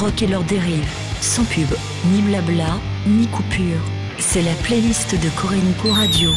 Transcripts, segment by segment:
rock et leurs dérives. Sans pub, ni blabla, ni coupure. C'est la playlist de Corénico Radio.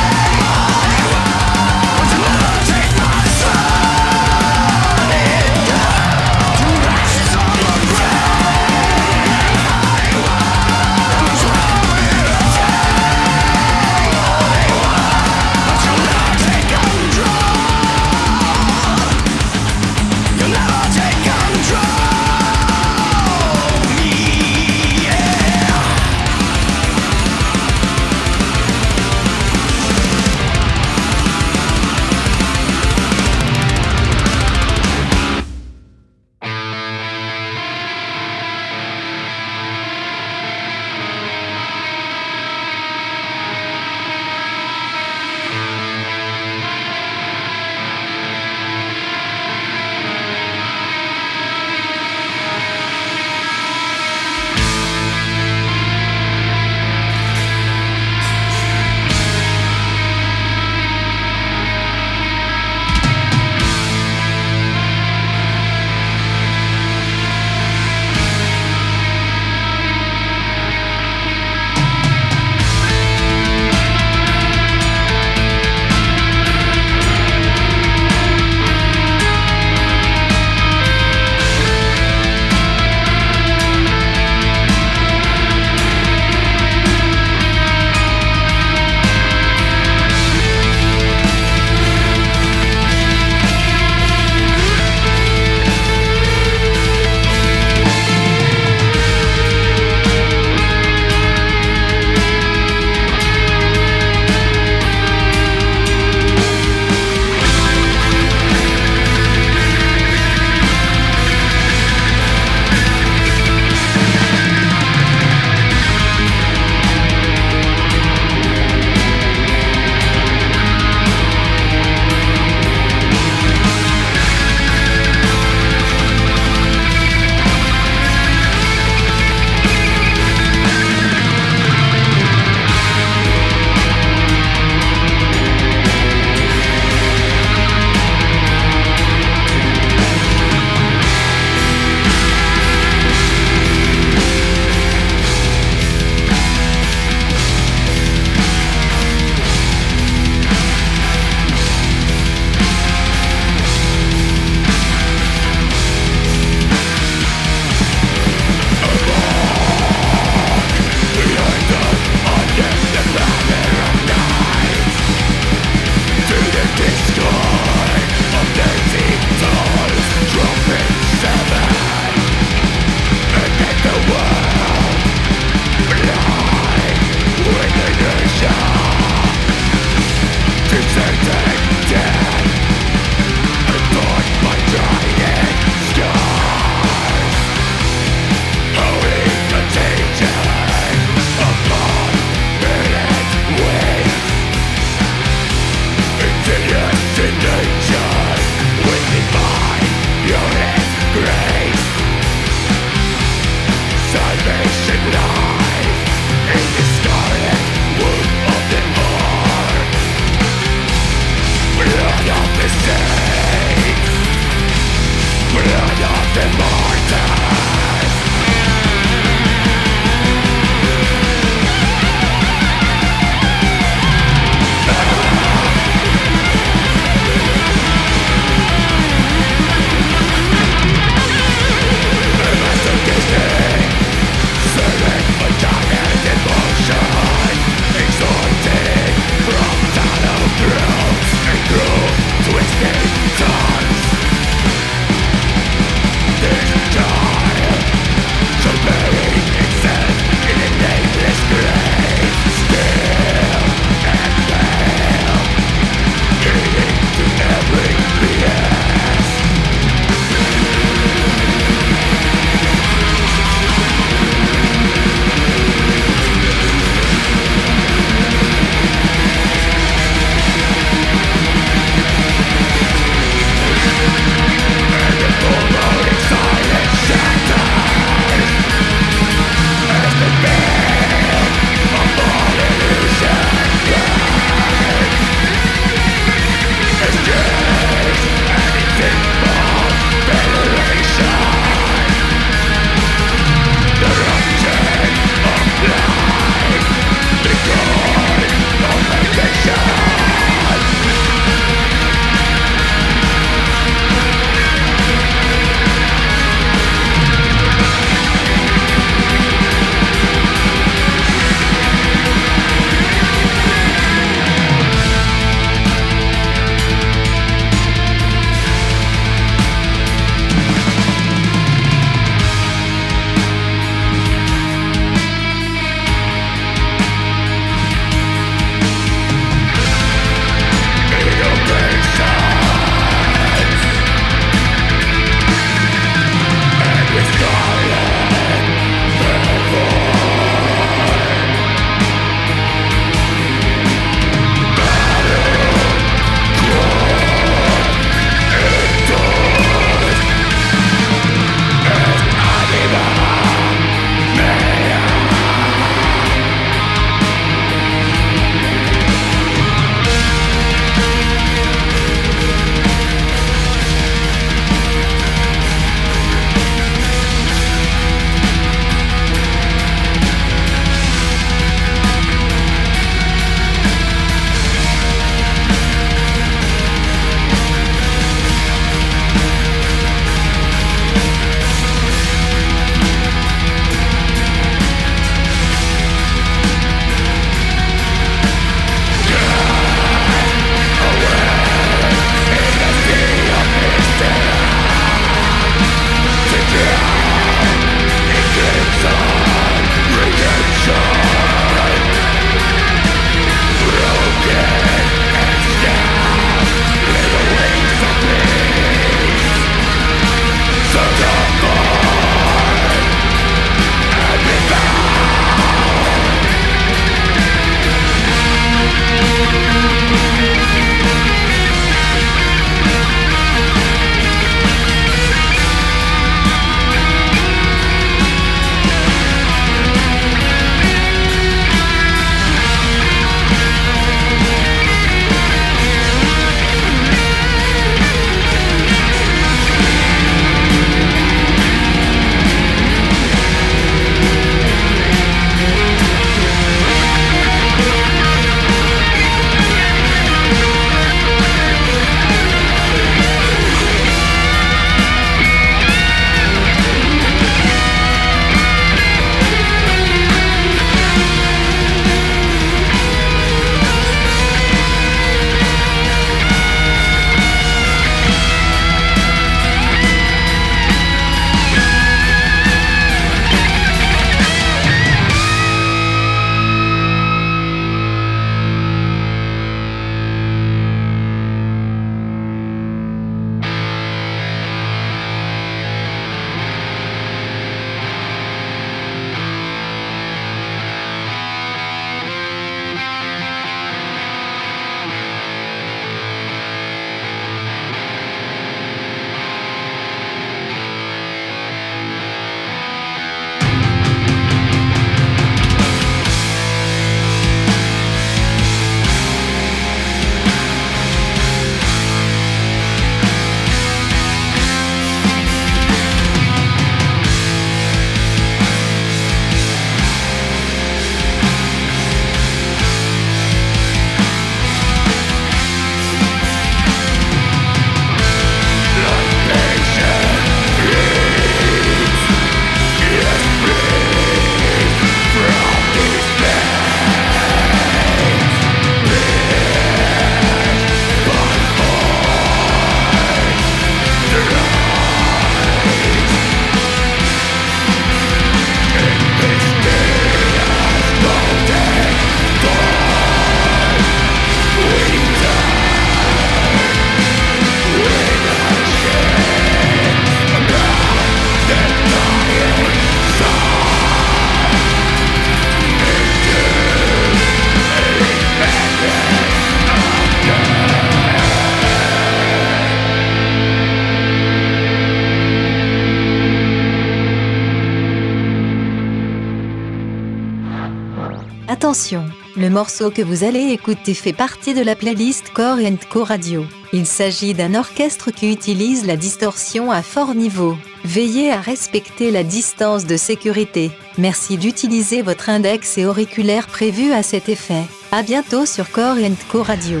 Morceau que vous allez écouter fait partie de la playlist Core Co Radio. Il s'agit d'un orchestre qui utilise la distorsion à fort niveau. Veillez à respecter la distance de sécurité. Merci d'utiliser votre index et auriculaire prévus à cet effet. À bientôt sur Core Co Radio.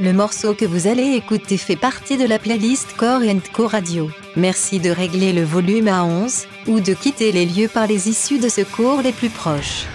Le morceau que vous allez écouter fait partie de la playlist Core Co Radio. Merci de régler le volume à 11 ou de quitter les lieux par les issues de secours les plus proches.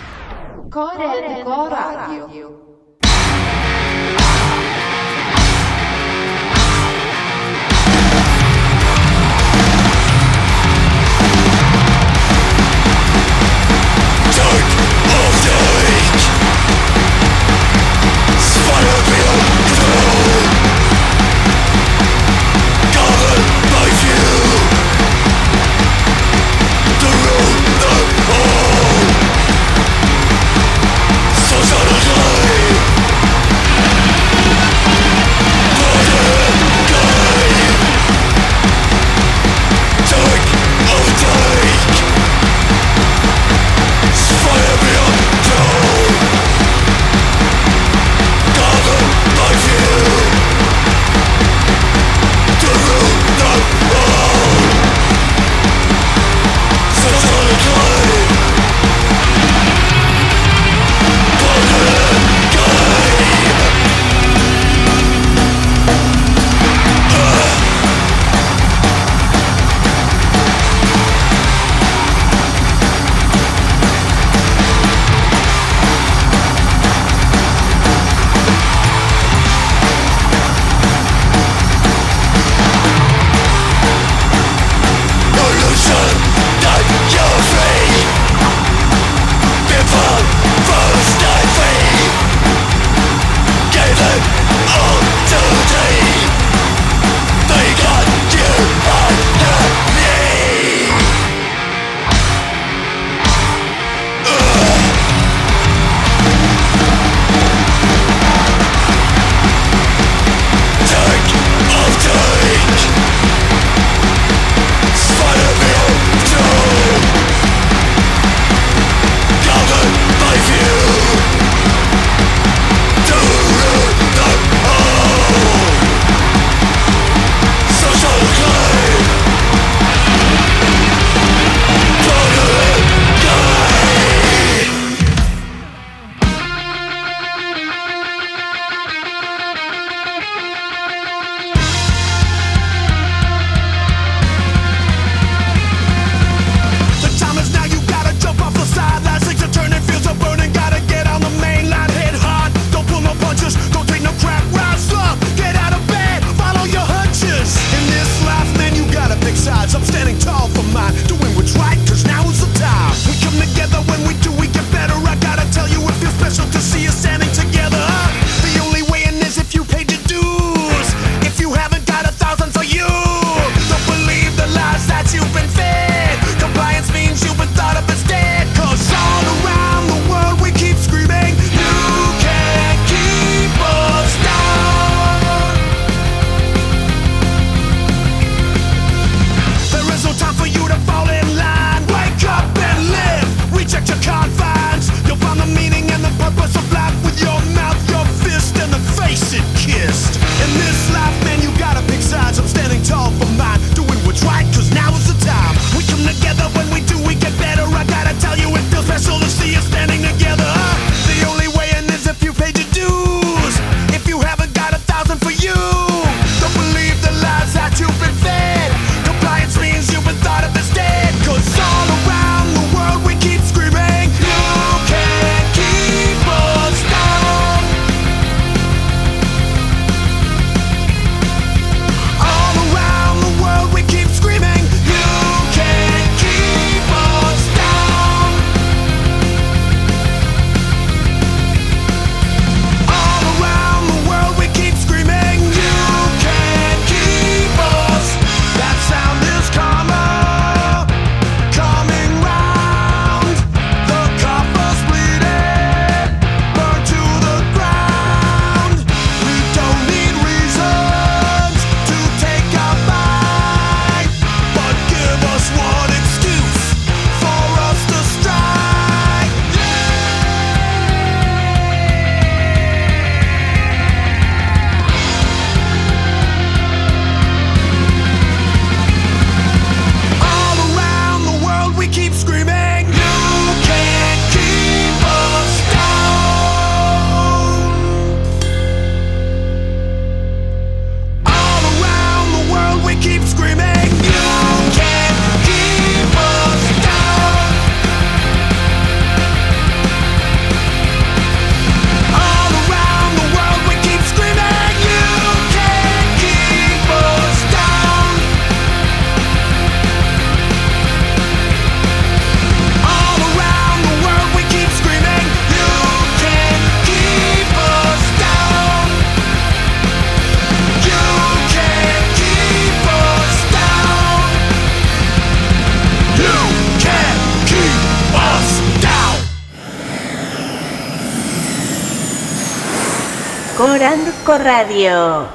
Coranduco Radio.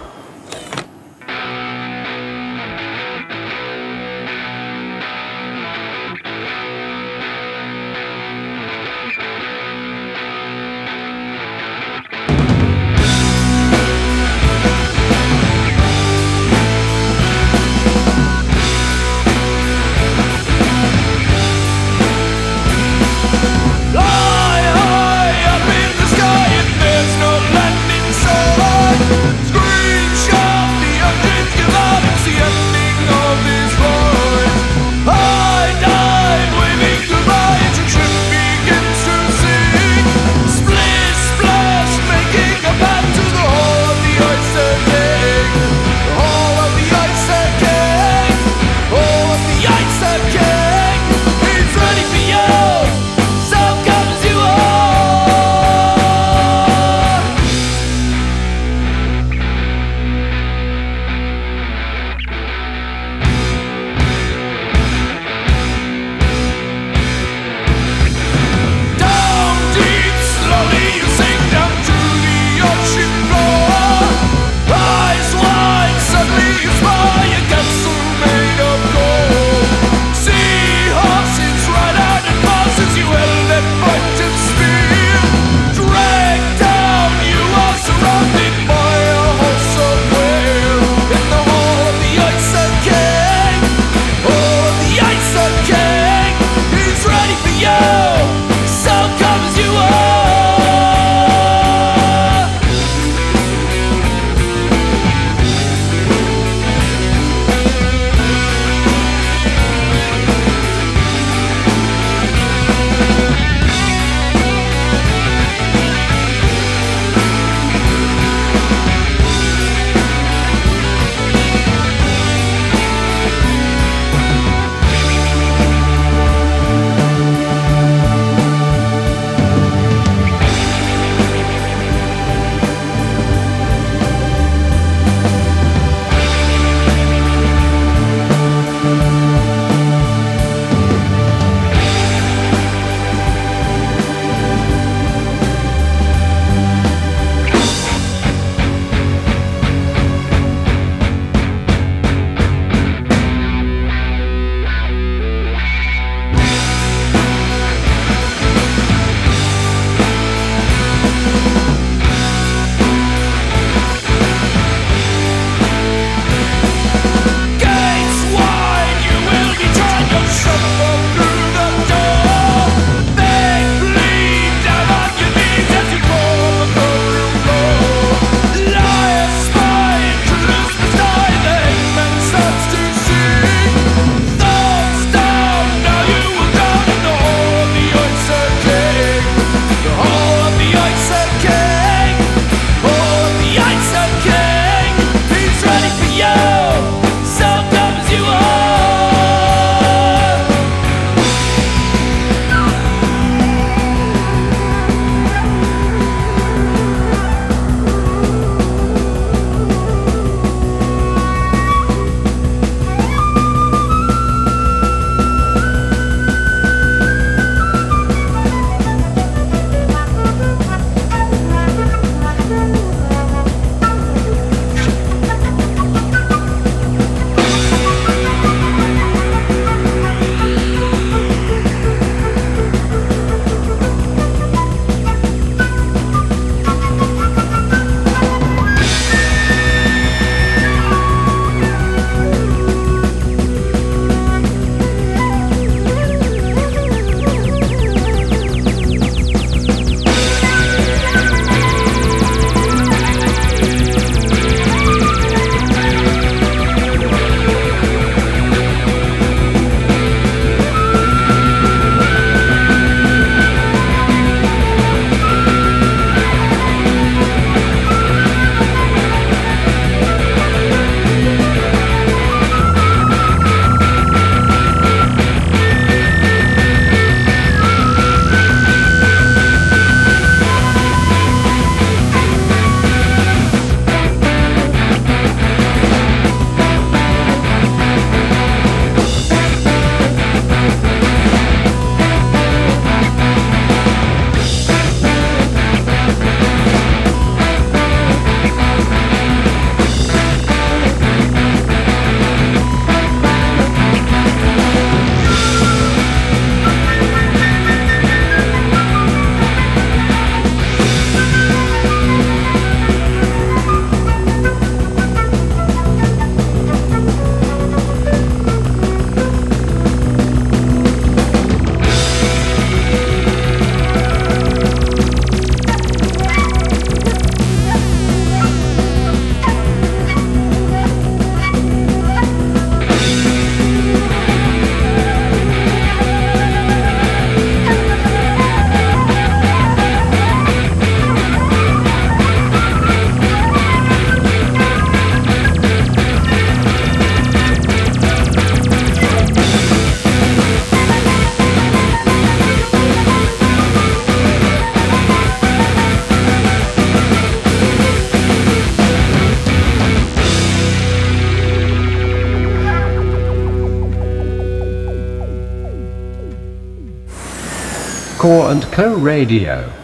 Core and Co Radio.